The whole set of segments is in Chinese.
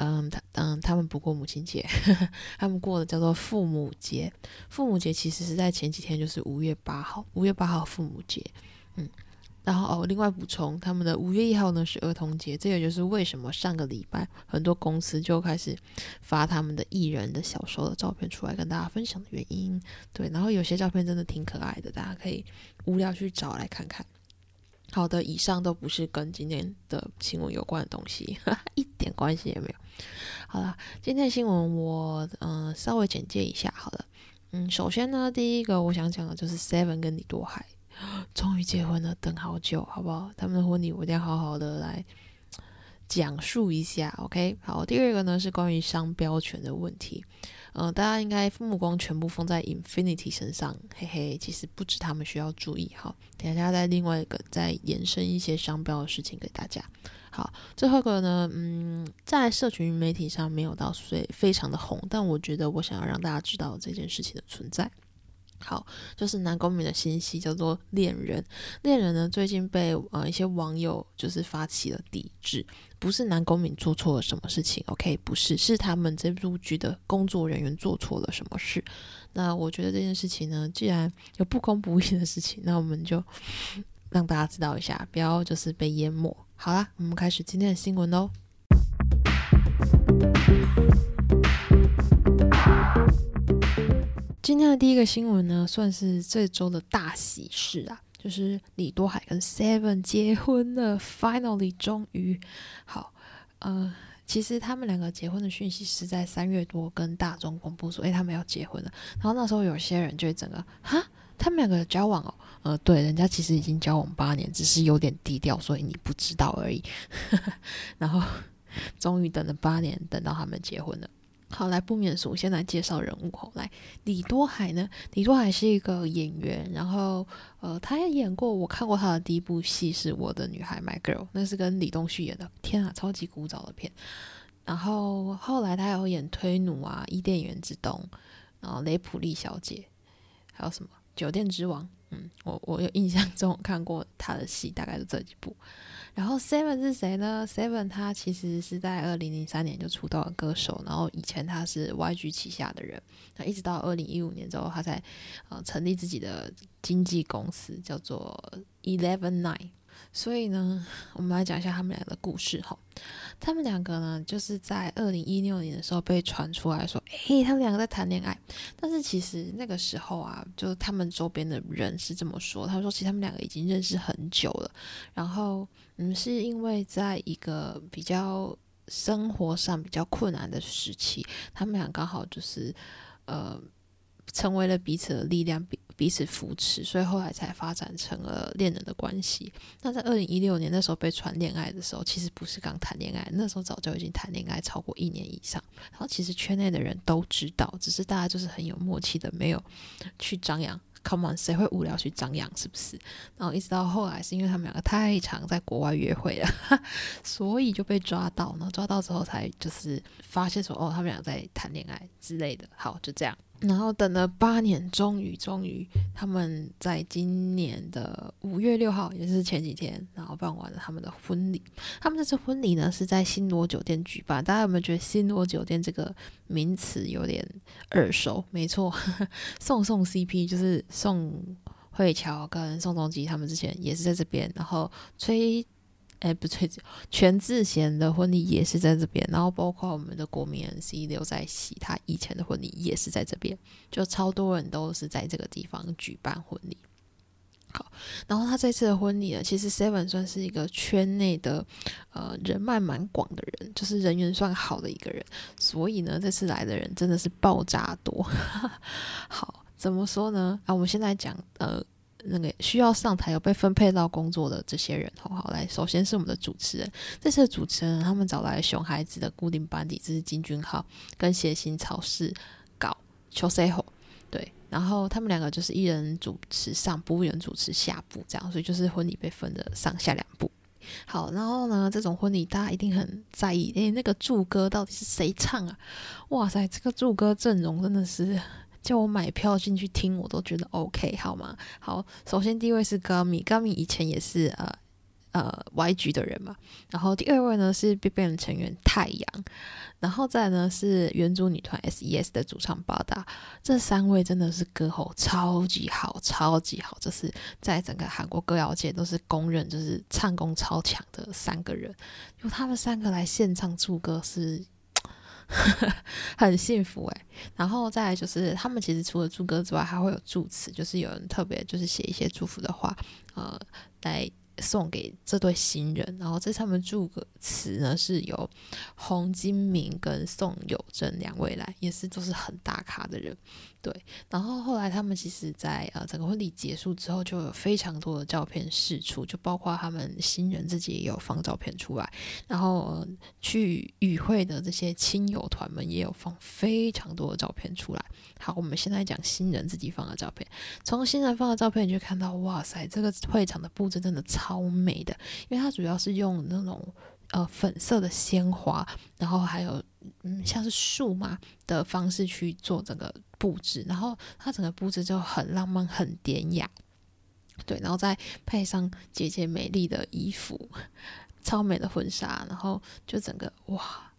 嗯，他嗯，他们不过母亲节，他们过的叫做父母节。父母节其实是在前几天，就是五月八号，五月八号父母节，嗯。然后哦，另外补充，他们的五月一号呢是儿童节，这也就是为什么上个礼拜很多公司就开始发他们的艺人的小时候的照片出来跟大家分享的原因。对，然后有些照片真的挺可爱的，大家可以无聊去找来看看。好的，以上都不是跟今天的新闻有关的东西，一点关系也没有。好了，今天的新闻我嗯稍微简介一下。好了，嗯，首先呢，第一个我想讲的就是 Seven 跟李多海。终于结婚了，等好久，好不好？他们的婚礼我一定要好好的来讲述一下。OK，好。第二个呢是关于商标权的问题，嗯，大家应该目光全部放在 Infinity 身上，嘿嘿，其实不止他们需要注意。好，等下再另外一个再延伸一些商标的事情给大家。好，最后一个呢，嗯，在社群媒体上没有到所以非常的红，但我觉得我想要让大家知道这件事情的存在。好，就是南宫珉的新戏叫做《恋人》，恋人呢最近被呃一些网友就是发起了抵制，不是南宫珉做错了什么事情，OK，不是，是他们这部剧的工作人员做错了什么事。那我觉得这件事情呢，既然有不公不义的事情，那我们就让大家知道一下，不要就是被淹没。好啦，我们开始今天的新闻喽。今天的第一个新闻呢，算是这周的大喜事啊，就是李多海跟 Seven 结婚了，Finally，终于好。呃，其实他们两个结婚的讯息是在三月多跟大众公布说，哎，他们要结婚了。然后那时候有些人就整个哈，他们两个交往哦，呃，对，人家其实已经交往八年，只是有点低调，所以你不知道而已。然后终于等了八年，等到他们结婚了。好，来不免俗，先来介绍人物。后来，李多海呢？李多海是一个演员，然后呃，他也演过，我看过他的第一部戏是《我的女孩 My Girl》，那是跟李东旭演的。天啊，超级古早的片。然后后来他有演《推奴》啊，《伊甸园之东》，然后《雷普利小姐》，还有什么《酒店之王》？嗯，我我有印象中看过他的戏，大概是这几部。然后 Seven 是谁呢？Seven 他其实是在二零零三年就出道的歌手，然后以前他是 YG 旗下的人，那一直到二零一五年之后，他才呃成立自己的经纪公司，叫做 Eleven Nine。所以呢，我们来讲一下他们俩的故事哈。他们两个呢，就是在二零一六年的时候被传出来说，诶，他们两个在谈恋爱。但是其实那个时候啊，就他们周边的人是这么说，他们说其实他们两个已经认识很久了。然后，嗯，是因为在一个比较生活上比较困难的时期，他们俩刚好就是呃，成为了彼此的力量。彼此扶持，所以后来才发展成了恋人的关系。那在二零一六年那时候被传恋爱的时候，其实不是刚谈恋爱，那时候早就已经谈恋爱超过一年以上。然后其实圈内的人都知道，只是大家就是很有默契的，没有去张扬。Come on，谁会无聊去张扬？是不是？然后一直到后来，是因为他们两个太常在国外约会了，所以就被抓到。然后抓到之后，才就是发现说，哦，他们俩在谈恋爱之类的。好，就这样。然后等了八年，终于终于，他们在今年的五月六号，也是前几天，然后办完了他们的婚礼。他们这次婚礼呢是在新罗酒店举办。大家有没有觉得新罗酒店这个名词有点耳熟？没错，宋宋 CP 就是宋慧乔跟宋仲基他们之前也是在这边，然后崔。哎，不对，全智贤的婚礼也是在这边，然后包括我们的国民 MC 刘在熙，他以前的婚礼也是在这边，就超多人都是在这个地方举办婚礼。好，然后他这次的婚礼呢，其实 Seven 算是一个圈内的呃人脉蛮广的人，就是人缘算好的一个人，所以呢，这次来的人真的是爆炸多。好，怎么说呢？啊，我们现在讲呃。那个需要上台有被分配到工作的这些人，好好来。首先是我们的主持人，这次的主持人他们找来熊孩子的固定班底，这是金俊浩跟谐星超市搞邱 C 后，对，然后他们两个就是一人主持上部，一人主持下部，这样，所以就是婚礼被分的上下两部。好，然后呢，这种婚礼大家一定很在意，诶，那个祝歌到底是谁唱啊？哇塞，这个祝歌阵容真的是叫我买票进去听，我都觉得 OK，好吗？好，首先第一位是 Gummy，Gummy 以前也是呃。呃，YG 的人嘛，然后第二位呢是 BigBang 成员太阳，然后再呢是原主女团 S.E.S 的主唱巴达，这三位真的是歌喉超级好，超级好，就是在整个韩国歌谣界都是公认就是唱功超强的三个人，由他们三个来现场祝歌是 很幸福诶。然后再来就是他们其实除了祝歌之外，还会有祝词，就是有人特别就是写一些祝福的话，呃，来。送给这对新人，然后这他们祝歌词呢，是由洪金明跟宋友珍两位来，也是都是很大咖的人。对，然后后来他们其实，在呃整个婚礼结束之后，就有非常多的照片释出，就包括他们新人自己也有放照片出来，然后去与会的这些亲友团们也有放非常多的照片出来。好，我们现在讲新人自己放的照片，从新人放的照片你就看到，哇塞，这个会场的布置真的超美的，因为它主要是用那种呃粉色的鲜花，然后还有嗯像是树嘛的方式去做整个。布置，然后它整个布置就很浪漫、很典雅，对，然后再配上姐姐美丽的衣服、超美的婚纱，然后就整个哇，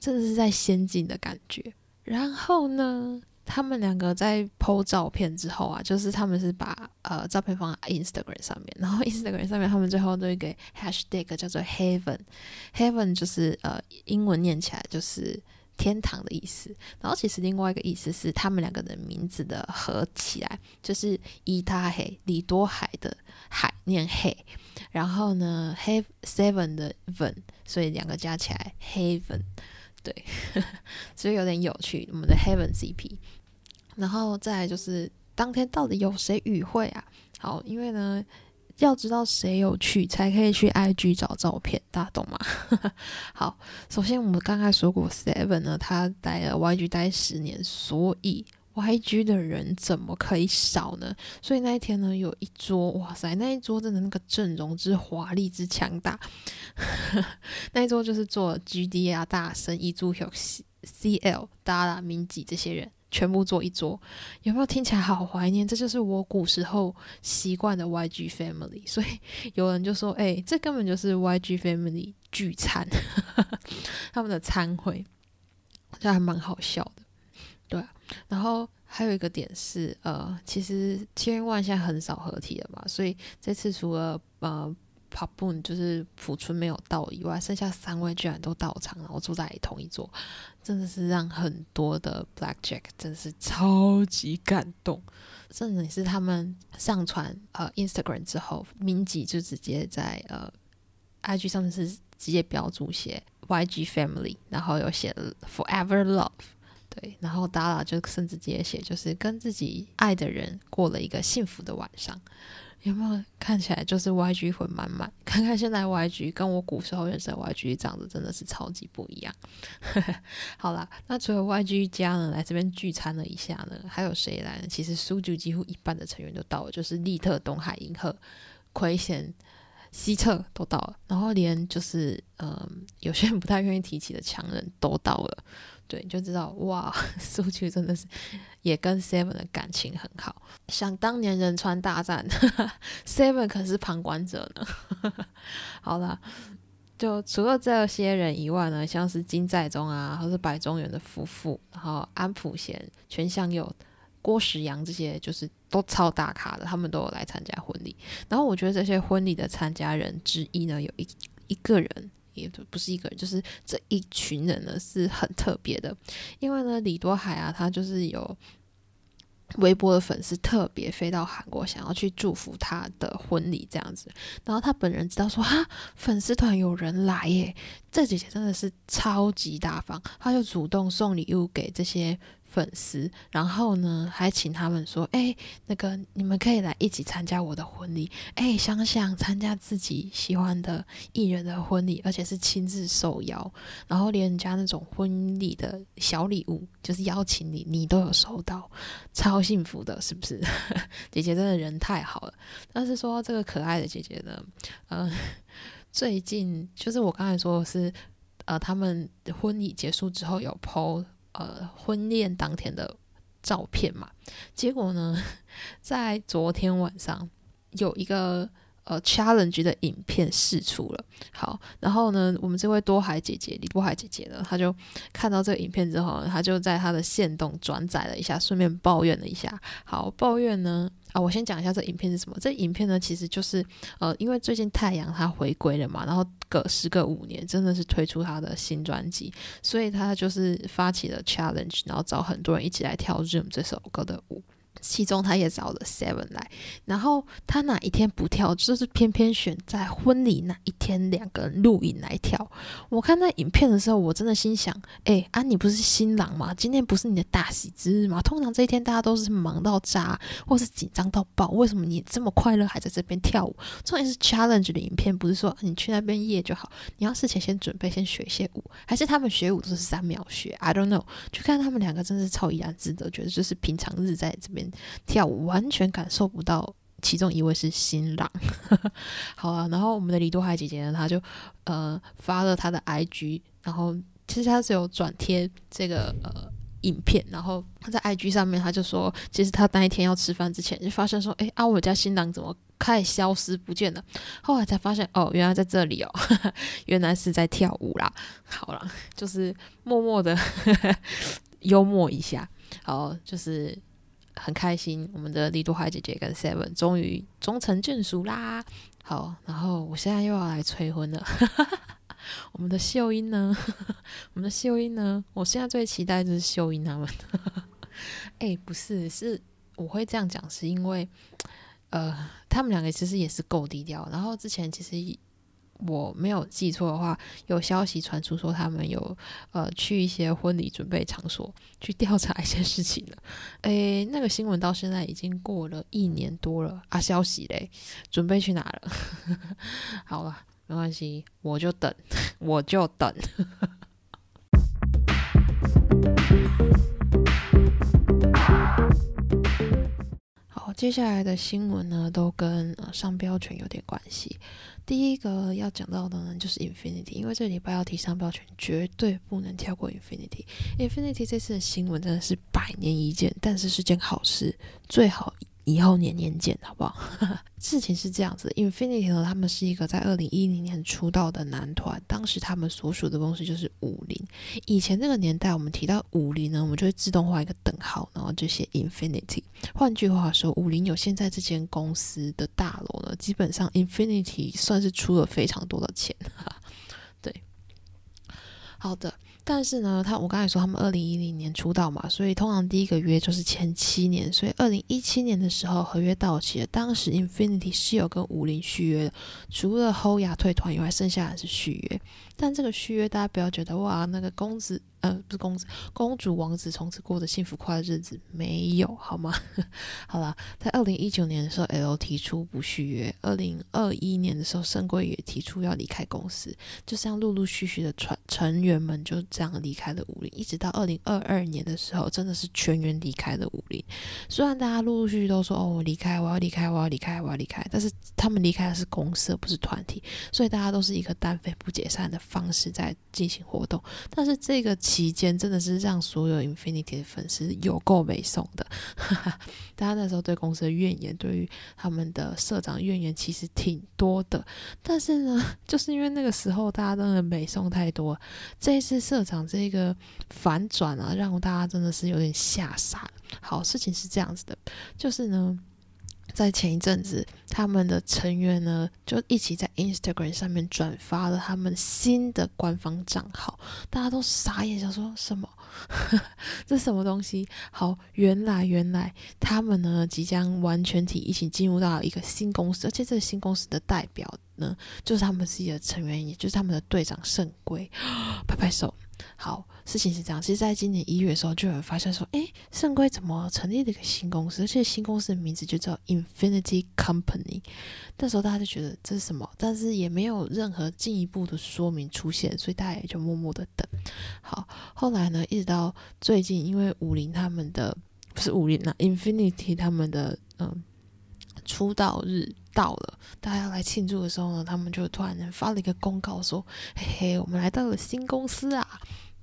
真的是在仙境的感觉。然后呢，他们两个在 PO 照片之后啊，就是他们是把呃照片放在 Instagram 上面，然后 Instagram 上面他们最后都一个 Hashtag 叫做 Heaven，Heaven 就是呃英文念起来就是。天堂的意思，然后其实另外一个意思是他们两个的名字的合起来，就是伊他黑里多海的海念黑，然后呢 have seven 的 ven，所以两个加起来 heaven，对，所以有点有趣。我们的 heaven CP，然后再就是当天到底有谁与会啊？好，因为呢。要知道谁有去，才可以去 IG 找照片，大家懂吗？好，首先我们刚才说过，Seven 呢，他待了 YG 待十年，所以 YG 的人怎么可以少呢？所以那一天呢，有一桌，哇塞，那一桌真的那个阵容之华丽之强大，那一桌就是做 GD 啊、大神、一株有 CL、达拉、明吉这些人。全部坐一桌，有没有听起来好怀念？这就是我古时候习惯的 YG Family。所以有人就说：“哎，这根本就是 YG Family 聚餐，他们的餐会，这还蛮好笑的。”对，然后还有一个点是，呃，其实千万现在很少合体了嘛，所以这次除了呃。p o n 就是朴春没有到以外，剩下三位居然都到场，然后坐在同一桌，真的是让很多的 Black Jack 真是超级感动。甚至是他们上传呃 Instagram 之后，明吉就直接在呃 IG 上面是直接标注写 YG Family，然后有写 Forever Love，对，然后 Dara 就甚至直接写就是跟自己爱的人过了一个幸福的晚上。有没有看起来就是 YG 魂满满？看看现在 YG 跟我古时候认识的 YG 长得真的是超级不一样。好啦，那除了 YG 家呢来这边聚餐了一下呢，还有谁来呢？其实苏九几乎一半的成员都到了，就是利特、东海、银河、奎贤、西澈都到了，然后连就是嗯有些人不太愿意提起的强人都到了。对，就知道哇，苏菊真的是也跟 Seven 的感情很好。想当年仁川大战，Seven 可是旁观者呢。好了，就除了这些人以外呢，像是金在中啊，或是白中原的夫妇，然后安普贤、全相佑、郭时阳这些，就是都超大咖的，他们都有来参加婚礼。然后我觉得这些婚礼的参加人之一呢，有一一个人。也不是一个人，就是这一群人呢是很特别的，因为呢，李多海啊，他就是有微博的粉丝特别飞到韩国，想要去祝福他的婚礼这样子。然后他本人知道说哈，粉丝团有人来耶，这姐姐真的是超级大方，他就主动送礼物给这些粉丝，然后呢，还请他们说：“哎，那个你们可以来一起参加我的婚礼。”哎，想想参加自己喜欢的艺人的婚礼，而且是亲自受邀，然后连人家那种婚礼的小礼物，就是邀请你，你都有收到，超幸福的，是不是？姐姐真的人太好了。但是说这个可爱的姐姐呢，嗯，最近就是我刚才说的是，呃，他们婚礼结束之后有 PO。呃，婚宴当天的照片嘛，结果呢，在昨天晚上有一个呃 challenge 的影片试出了。好，然后呢，我们这位多海姐姐李多海姐姐呢，她就看到这个影片之后，她就在她的线动转载了一下，顺便抱怨了一下。好，抱怨呢。啊，我先讲一下这影片是什么。这影片呢，其实就是呃，因为最近太阳他回归了嘛，然后隔时隔五年，真的是推出他的新专辑，所以他就是发起了 challenge，然后找很多人一起来跳《Zoom》这首歌的舞。其中他也找了 Seven 来，然后他哪一天不跳，就是偏偏选在婚礼那一天两个人录影来跳。我看那影片的时候，我真的心想：哎，啊，你不是新郎吗？今天不是你的大喜之日吗？通常这一天大家都是忙到炸，或是紧张到爆，为什么你这么快乐还在这边跳舞？重点是 challenge 的影片，不是说你去那边夜就好，你要事前先准备，先学一些舞，还是他们学舞都是三秒学？I don't know。就看他们两个真的是超怡然自得，觉得就是平常日在这边。跳舞完全感受不到，其中一位是新郎。好了，然后我们的李多海姐姐呢，她就呃发了她的 IG，然后其实她是有转贴这个呃影片，然后她在 IG 上面，她就说，其实她那一天要吃饭之前就发现说，哎啊，我家新郎怎么开始消失不见了？后来才发现，哦，原来在这里哦，原来是在跳舞啦。好了，就是默默的 幽默一下，好，就是。很开心，我们的李多海姐姐跟 Seven 终于终成眷属啦！好，然后我现在又要来催婚了。我们的秀英呢？我们的秀英呢？我现在最期待就是秀英他们。哎，不是，是我会这样讲，是因为呃，他们两个其实也是够低调。然后之前其实。我没有记错的话，有消息传出说他们有呃去一些婚礼准备场所去调查一些事情了。诶，那个新闻到现在已经过了一年多了啊，消息嘞，准备去哪了？好了，没关系，我就等，我就等。接下来的新闻呢，都跟呃商标权有点关系。第一个要讲到的呢，就是 Infinity，因为这礼拜要提商标权，绝对不能跳过 Infinity。Infinity 这次的新闻真的是百年一见，但是是件好事，最好。以后年年见，好不好？事情是这样子，Infinity 呢，他们是一个在二零一零年出道的男团，当时他们所属的公司就是五菱。以前那个年代，我们提到五菱呢，我们就会自动画一个等号，然后就写 Infinity。换句话说，五菱有现在这间公司的大楼呢，基本上 Infinity 算是出了非常多的钱。对，好的。但是呢，他我刚才说他们二零一零年出道嘛，所以通常第一个约就是签七年，所以二零一七年的时候合约到期了，当时 Infinity 是有跟五林续约的，除了 h o y a 退团以外，剩下的是续约。但这个续约大家不要觉得哇，那个公子。不是公子，公主王子从此过着幸福快乐日子，没有好吗？好了，在二零一九年的时候，L 提出不续约；二零二一年的时候，深贵也提出要离开公司，就这样陆陆续续的成成员们就这样离开了武林，一直到二零二二年的时候，真的是全员离开了武林。虽然大家陆陆续续都说哦，我离开，我要离开，我要离开，我要离开，但是他们离开的是公司，不是团体，所以大家都是一个单飞不解散的方式在进行活动。但是这个。期间真的是让所有 Infinity 的粉丝有够美送的，大家那时候对公司的怨言，对于他们的社长怨言其实挺多的。但是呢，就是因为那个时候大家真的美送太多，这一次社长这个反转啊，让大家真的是有点吓傻。好，事情是这样子的，就是呢。在前一阵子，他们的成员呢就一起在 Instagram 上面转发了他们新的官方账号，大家都傻眼，想说什么？这什么东西？好，原来原来他们呢即将完全体一起进入到一个新公司，而且这个新公司的代表呢就是他们自己的成员，也就是他们的队长圣龟，拍拍手。好，事情是这样，其实在今年一月的时候，就有人发现说，诶，圣龟怎么成立了一个新公司，而且新公司的名字就叫 Infinity Company。那时候大家就觉得这是什么，但是也没有任何进一步的说明出现，所以大家也就默默的等。好，后来呢，一直到最近，因为武林他们的不是武林啊，Infinity 他们的嗯出道日。到了，大家要来庆祝的时候呢，他们就突然发了一个公告说：“嘿嘿，我们来到了新公司啊！”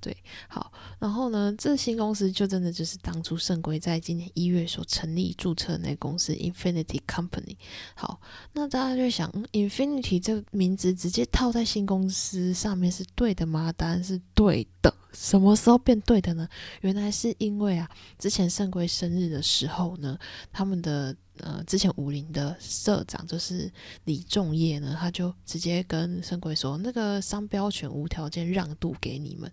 对，好，然后呢，这新公司就真的就是当初圣龟在今年一月所成立注册的那公司 Infinity Company。好，那大家就想，Infinity 这个名字直接套在新公司上面是对的吗？答案是对的。什么时候变对的呢？原来是因为啊，之前圣龟生日的时候呢，他们的。呃，之前武林的社长就是李仲业呢，他就直接跟圣龟说，那个商标权无条件让渡给你们，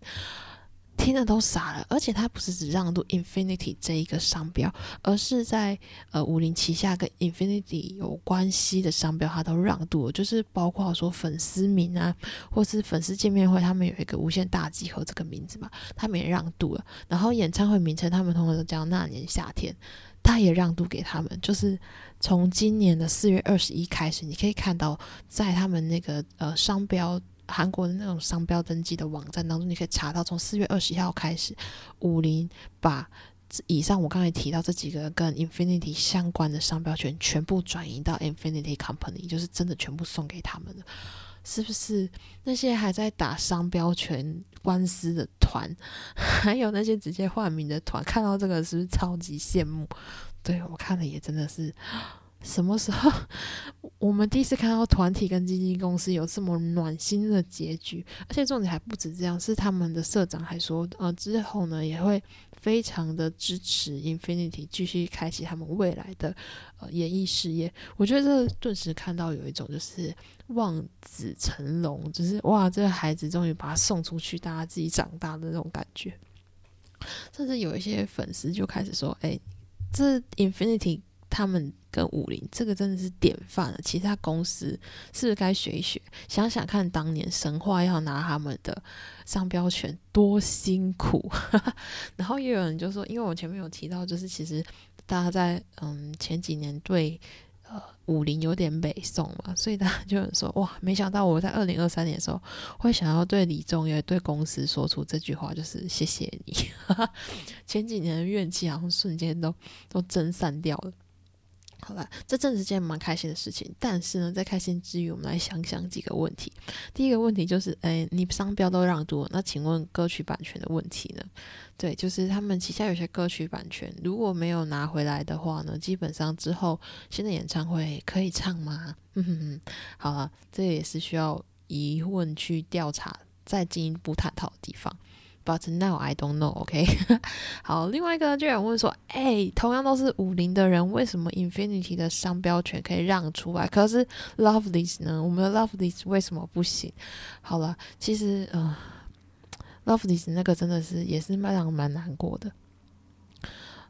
听了都傻了。而且他不是只让渡 Infinity 这一个商标，而是在呃武林旗下跟 Infinity 有关系的商标，他都让渡了，就是包括说粉丝名啊，或是粉丝见面会，他们有一个无限大集合这个名字嘛，他们也让渡了。然后演唱会名称，他们通常都叫那年夏天。他也让渡给他们，就是从今年的四月二十一开始，你可以看到在他们那个呃商标韩国的那种商标登记的网站当中，你可以查到从四月二十一号开始，武林把以上我刚才提到这几个跟 Infinity 相关的商标权全部转移到 Infinity Company，就是真的全部送给他们了。是不是那些还在打商标权官司的团，还有那些直接换名的团，看到这个是不是超级羡慕？对我看了也真的是。什么时候我们第一次看到团体跟基金公司有这么暖心的结局？而且重点还不止这样，是他们的社长还说，呃，之后呢也会非常的支持 Infinity 继续开启他们未来的呃演艺事业。我觉得这顿时看到有一种就是望子成龙，就是哇，这个孩子终于把他送出去，大家自己长大的那种感觉。甚至有一些粉丝就开始说，哎，这 Infinity。他们跟武林这个真的是典范了，其他公司是不是该学一学？想想看，当年神话要拿他们的商标权多辛苦。然后也有人就说，因为我前面有提到，就是其实大家在嗯前几年对呃武林有点北宋嘛，所以大家就有说哇，没想到我在二零二三年的时候会想要对李宗也对公司说出这句话，就是谢谢你。前几年的怨气好像瞬间都都蒸散掉了。好了，这正是件蛮开心的事情。但是呢，在开心之余，我们来想想几个问题。第一个问题就是，哎，你商标都让渡，那请问歌曲版权的问题呢？对，就是他们旗下有些歌曲版权，如果没有拿回来的话呢，基本上之后新的演唱会可以唱吗？嗯哼哼，好了，这也是需要疑问去调查、再进一步探讨的地方。But now I don't know. OK，好，另外一个就有人问说，哎，同样都是五零的人，为什么 Infinity 的商标权可以让出来，可是 Lovely's 呢？我们的 Lovely's 为什么不行？好了，其实呃，Lovely's 那个真的是也是蛮让蛮难过的。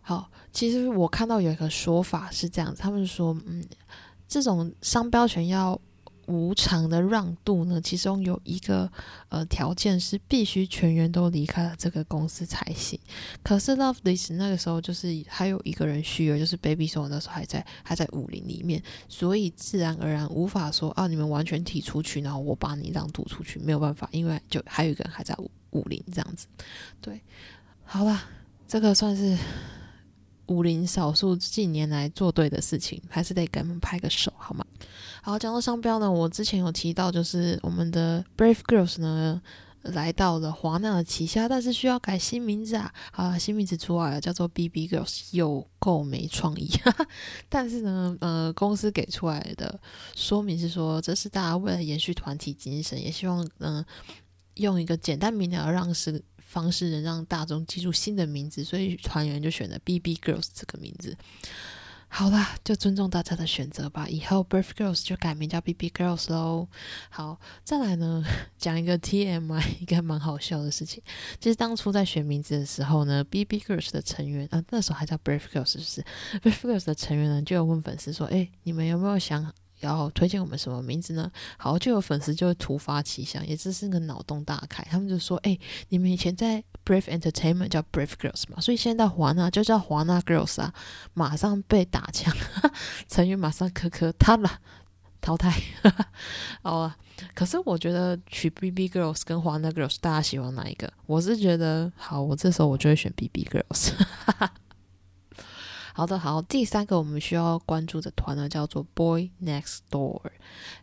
好，其实我看到有一个说法是这样子，他们说，嗯，这种商标权要。无偿的让渡呢？其中有一个呃条件是必须全员都离开了这个公司才行。可是 Love This 那个时候就是还有一个人续约，就是 Baby Soul 那时候还在还在武林里面，所以自然而然无法说啊你们完全提出去，然后我把你让渡出去，没有办法，因为就还有一个人还在武武林这样子。对，好了，这个算是武林少数近年来做对的事情，还是得给他们拍个手，好吗？好，讲到商标呢，我之前有提到，就是我们的 Brave Girls 呢来到了华纳的旗下，但是需要改新名字啊。啊，新名字出来了，叫做 BB Girls，有够没创意。但是呢，呃，公司给出来的说明是说，这是大家为了延续团体精神，也希望嗯用一个简单明了的让式方式，能让大众记住新的名字，所以团员就选了 BB Girls 这个名字。好啦，就尊重大家的选择吧。以后 Birth Girls 就改名叫 BB Girls 喽。好，再来呢，讲一个 TMI，一个蛮好笑的事情。其实当初在选名字的时候呢，BB Girls 的成员啊，那时候还叫 Birth Girls，是不是？Birth Girls 的成员呢，就有问粉丝说：“哎，你们有没有想要推荐我们什么名字呢？好，就有粉丝就会突发奇想，也真是个脑洞大开。他们就说：“哎，你们以前在 Brave Entertainment 叫 Brave Girls 嘛，所以现在华纳就叫华纳 Girls 啊。”马上被打枪，成员马上磕磕他了，淘汰。好啊，可是我觉得取 BB Girls 跟华纳 Girls，大家喜欢哪一个？我是觉得好，我这时候我就会选 BB Girls。好的，好，第三个我们需要关注的团呢，叫做 Boy Next Door。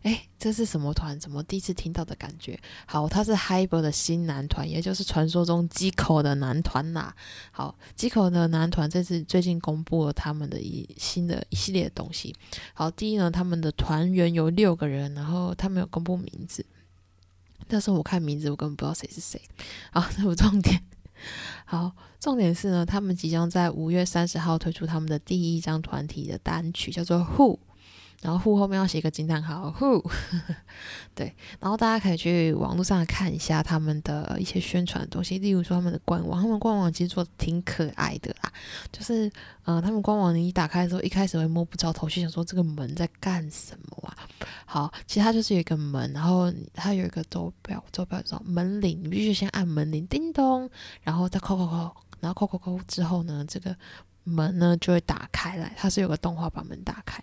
哎，这是什么团？怎么第一次听到的感觉？好，他是 Hyper 的新男团，也就是传说中机口的男团呐。好，机口的男团这次最近公布了他们的一新的一系列的东西。好，第一呢，他们的团员有六个人，然后他们有公布名字，但是我看名字我根本不知道谁是谁。好，这不重点。好，重点是呢，他们即将在五月三十号推出他们的第一张团体的单曲，叫做《Who》。然后 who 后面要写一个惊叹号，who，对，然后大家可以去网络上看一下他们的一些宣传的东西，例如说他们的官网，他们官网其实做的挺可爱的啦，就是呃，他们官网你一打开的时候，一开始会摸不着头绪，想说这个门在干什么啊？好，其实它就是有一个门，然后它有一个周表，周表叫门铃，你必须先按门铃，叮咚，然后再扣扣扣，然后扣扣扣之后呢，这个门呢就会打开来，它是有个动画把门打开。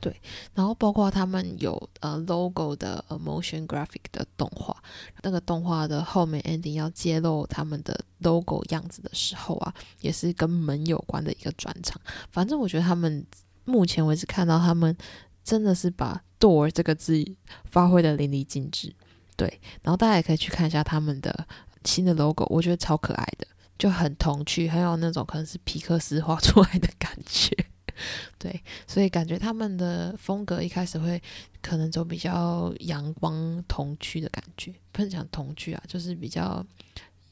对，然后包括他们有呃 logo 的 motion graphic 的动画，那个动画的后面 ending 要揭露他们的 logo 样子的时候啊，也是跟门有关的一个转场。反正我觉得他们目前为止看到他们真的是把 door 这个字发挥的淋漓尽致。对，然后大家也可以去看一下他们的新的 logo，我觉得超可爱的，就很童趣，很有那种可能是皮克斯画出来的感觉。对，所以感觉他们的风格一开始会可能走比较阳光童趣的感觉，不是讲童趣啊，就是比较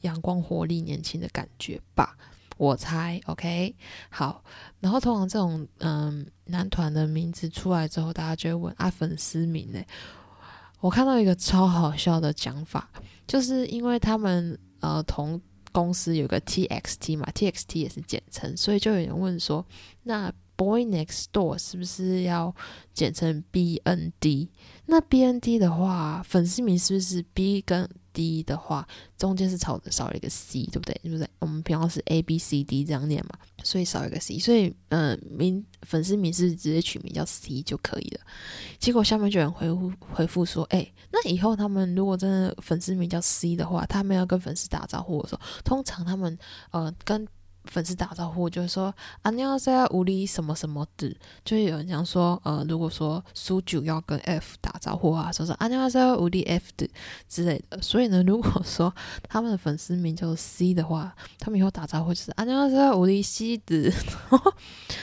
阳光活力年轻的感觉吧，我猜。OK，好，然后通常这种嗯男团的名字出来之后，大家就会问啊粉丝名呢？我看到一个超好笑的讲法，就是因为他们呃同公司有个 TXT 嘛，TXT 也是简称，所以就有人问说那。Boy Next Door 是不是要简称 BND？那 BND 的话，粉丝名是不是 B 跟 D 的话，中间是少少了一个 C，对不对？对不对？我们平常是 A B C D 这样念嘛，所以少一个 C，所以嗯，名粉丝名是直接取名叫 C 就可以了。结果下面就有人回复回复说：“哎，那以后他们如果真的粉丝名叫 C 的话，他们要跟粉丝打招呼的时候，通常他们呃跟。”粉丝打招呼就是说啊，你要在无理什么什么的，就有人讲说，呃，如果说苏九要跟 F 打招呼啊，说说啊，你要在无理 F 的之类的。所以呢，如果说他们的粉丝名叫 C 的话，他们以后打招呼就是啊，你要在无理 C 的。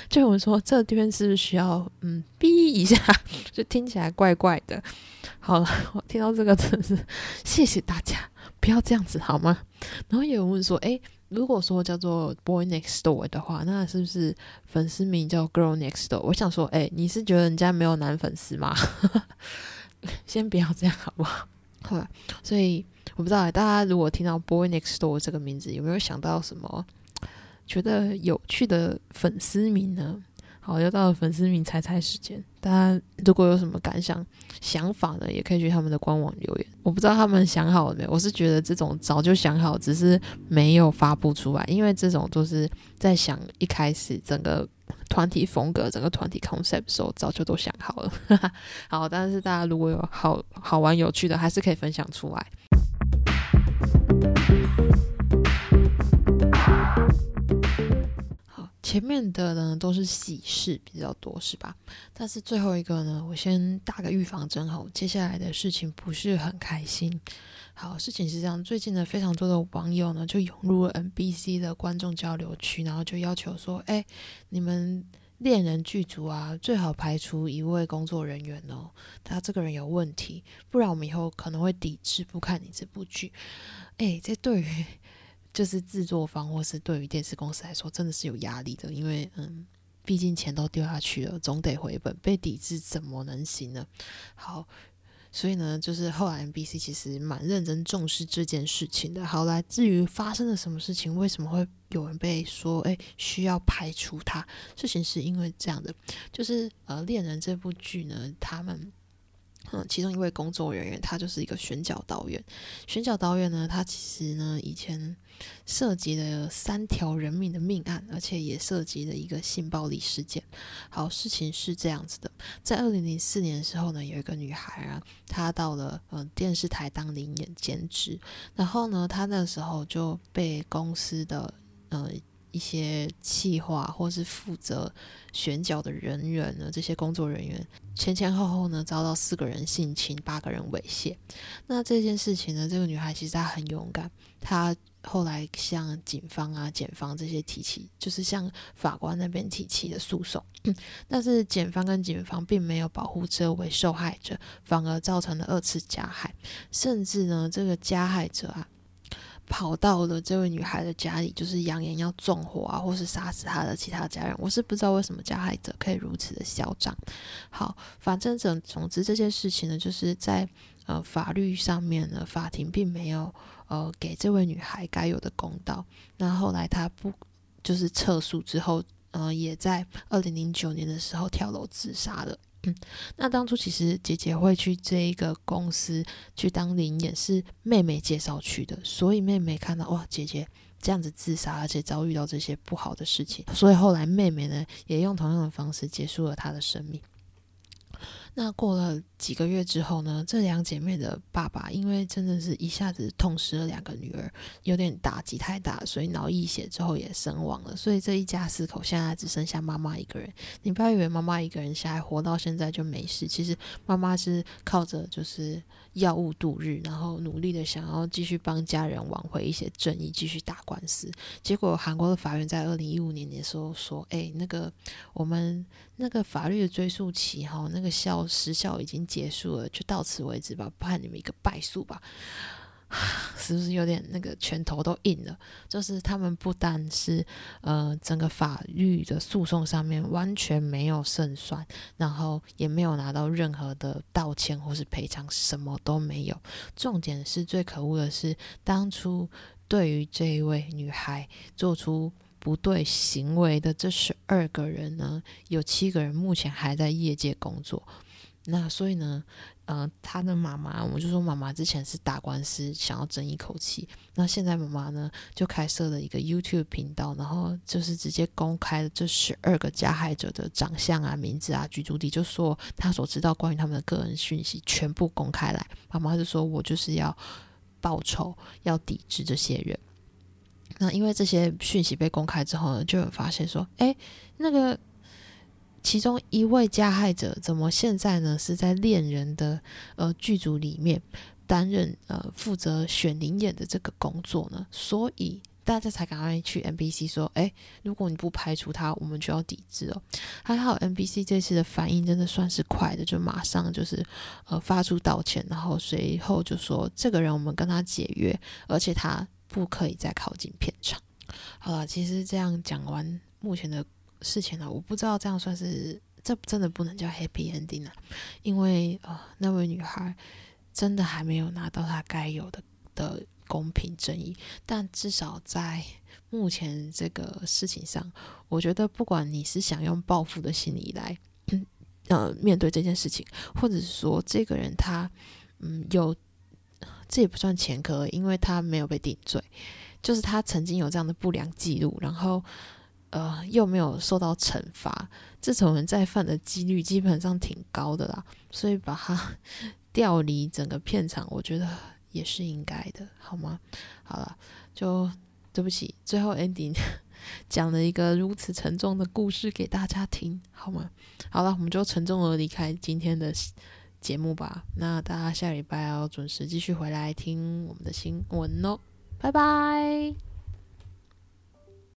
就有人说这边是不是需要嗯逼一下，就听起来怪怪的。好了，我听到这个真的是谢谢大家，不要这样子好吗？然后有人问说，哎。如果说叫做 Boy Next Door 的话，那是不是粉丝名叫 Girl Next Door？我想说，哎，你是觉得人家没有男粉丝吗？先不要这样好不好？好吧，所以我不知道大家如果听到 Boy Next Door 这个名字，有没有想到什么觉得有趣的粉丝名呢？好，又到了粉丝名猜猜时间。大家如果有什么感想、想法呢，也可以去他们的官网留言。我不知道他们想好了没有，我是觉得这种早就想好，只是没有发布出来，因为这种都是在想一开始整个团体风格、整个团体 concept 的时候早就都想好了。好，但是大家如果有好好玩、有趣的，还是可以分享出来。前面的呢都是喜事比较多，是吧？但是最后一个呢，我先打个预防针吼，接下来的事情不是很开心。好，事情是这样，最近呢，非常多的网友呢就涌入了 NBC 的观众交流区，然后就要求说：“哎，你们恋人剧组啊，最好排除一位工作人员哦，他这个人有问题，不然我们以后可能会抵制不看你这部剧。”哎，这对于。就是制作方或是对于电视公司来说，真的是有压力的，因为嗯，毕竟钱都丢下去了，总得回本，被抵制怎么能行呢？好，所以呢，就是后来 NBC 其实蛮认真重视这件事情的。好，来至于发生了什么事情，为什么会有人被说诶需要排除他？事情是因为这样的，就是呃，《恋人》这部剧呢，他们。嗯，其中一位工作人员，他就是一个选角导演。选角导演呢，他其实呢，以前涉及了三条人命的命案，而且也涉及了一个性暴力事件。好，事情是这样子的，在二零零四年的时候呢，有一个女孩啊，她到了呃电视台当领演兼职，然后呢，她那时候就被公司的呃。一些企划或是负责选角的人员呢，这些工作人员前前后后呢遭到四个人性侵，八个人猥亵。那这件事情呢，这个女孩其实她很勇敢，她后来向警方啊、检方这些提起，就是向法官那边提起的诉讼。但是检方跟警方并没有保护这位受害者，反而造成了二次加害，甚至呢，这个加害者啊。跑到了这位女孩的家里，就是扬言要纵火啊，或是杀死她的其他家人。我是不知道为什么加害者可以如此的嚣张。好，反正总总之这件事情呢，就是在呃法律上面呢，法庭并没有呃给这位女孩该有的公道。那后来她不就是撤诉之后，呃，也在二零零九年的时候跳楼自杀了。嗯，那当初其实姐姐会去这一个公司去当灵演，是妹妹介绍去的，所以妹妹看到哇，姐姐这样子自杀，而且遭遇到这些不好的事情，所以后来妹妹呢也用同样的方式结束了她的生命。那过了几个月之后呢？这两姐妹的爸爸因为真的是一下子痛失了两个女儿，有点打击太大，所以脑溢血之后也身亡了。所以这一家四口现在只剩下妈妈一个人。你不要以为妈妈一个人现在活到现在就没事，其实妈妈是靠着就是药物度日，然后努力的想要继续帮家人挽回一些正义，继续打官司。结果韩国的法院在二零一五年的时候说：“哎，那个我们那个法律的追诉期哈，那个效。”时效已经结束了，就到此为止吧，判你们一个败诉吧，是不是有点那个拳头都硬了？就是他们不单是呃整个法律的诉讼上面完全没有胜算，然后也没有拿到任何的道歉或是赔偿，什么都没有。重点是最可恶的是，当初对于这一位女孩做出。不对行为的这十二个人呢，有七个人目前还在业界工作。那所以呢，呃，他的妈妈，我们就说妈妈之前是打官司想要争一口气，那现在妈妈呢就开设了一个 YouTube 频道，然后就是直接公开了这十二个加害者的长相啊、名字啊、居住地，就说他所知道关于他们的个人讯息全部公开来。妈妈就说我就是要报仇，要抵制这些人。那因为这些讯息被公开之后呢，就有发现说，哎，那个其中一位加害者怎么现在呢是在恋人的呃剧组里面担任呃负责选灵演的这个工作呢？所以大家才赶快去 NBC 说，哎，如果你不排除他，我们就要抵制哦。还好 NBC 这次的反应真的算是快的，就马上就是呃发出道歉，然后随后就说这个人我们跟他解约，而且他。不可以再靠近片场。好了，其实这样讲完目前的事情了，我不知道这样算是这真的不能叫 happy ending 啊，因为呃那位女孩真的还没有拿到她该有的的公平正义。但至少在目前这个事情上，我觉得不管你是想用报复的心理来 呃面对这件事情，或者是说这个人他嗯有。这也不算前科，因为他没有被定罪，就是他曾经有这样的不良记录，然后呃又没有受到惩罚，这种人再犯的几率基本上挺高的啦，所以把他调离整个片场，我觉得也是应该的，好吗？好了，就对不起，最后 ending 讲了一个如此沉重的故事给大家听，好吗？好了，我们就沉重而离开今天的。节目吧，那大家下礼拜要准时继续回来听我们的新闻哦，拜拜。